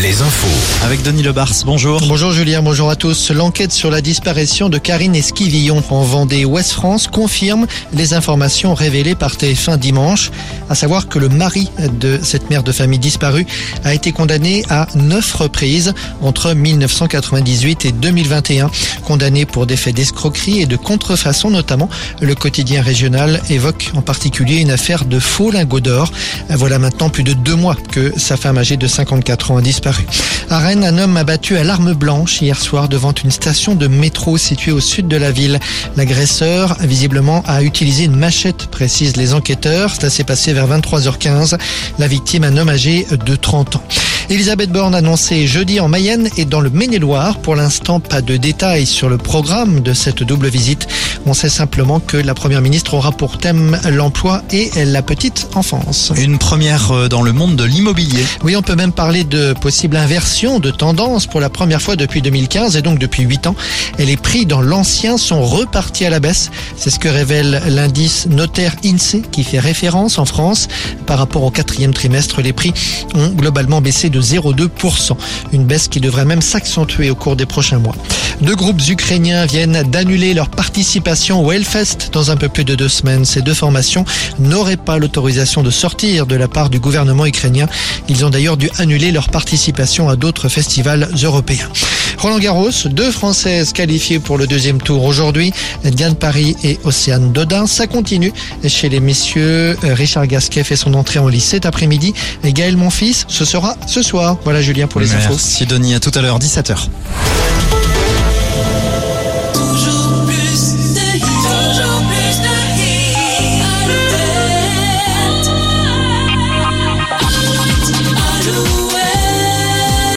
les infos. Avec Denis Lebars, bonjour. Bonjour Julien, bonjour à tous. L'enquête sur la disparition de Karine Esquivillon en Vendée Ouest France confirme les informations révélées par TF1 dimanche, à savoir que le mari de cette mère de famille disparue a été condamné à neuf reprises entre 1998 et 2021, condamné pour des faits d'escroquerie et de contrefaçon notamment. Le quotidien régional évoque en particulier une affaire de faux lingots d'or. Voilà maintenant plus de deux mois que sa femme âgée de 54 ans a disparu. À Rennes, un homme abattu à l'arme blanche hier soir devant une station de métro située au sud de la ville. L'agresseur, visiblement, a utilisé une machette, précisent les enquêteurs. Ça s'est passé vers 23h15. La victime, un homme âgé de 30 ans. Elisabeth Borne annoncée jeudi en Mayenne et dans le Maine-et-Loire. Pour l'instant, pas de détails sur le programme de cette double visite. On sait simplement que la première ministre aura pour thème l'emploi et la petite enfance. Une première euh, dans le monde de l'immobilier. Oui, on peut même parler de possible inversion de tendance pour la première fois depuis 2015 et donc depuis 8 ans. Et les prix dans l'ancien sont repartis à la baisse. C'est ce que révèle l'indice notaire INSEE qui fait référence en France. Par rapport au quatrième trimestre, les prix ont globalement baissé de 0,2%. Une baisse qui devrait même s'accentuer au cours des prochains mois. Deux groupes ukrainiens viennent d'annuler leur participation au Hellfest dans un peu plus de deux semaines. Ces deux formations n'auraient pas l'autorisation de sortir de la part du gouvernement ukrainien. Ils ont d'ailleurs dû annuler leur participation à d'autres festivals européens. Roland Garros, deux Françaises qualifiées pour le deuxième tour aujourd'hui, Diane Paris et Océane Dodin. Ça continue chez les messieurs. Richard Gasquet fait son entrée en lice cet après-midi et Gaël Monfils, ce sera ce soir. Voilà Julien pour les infos. Merci Denis, à tout à l'heure, 17h.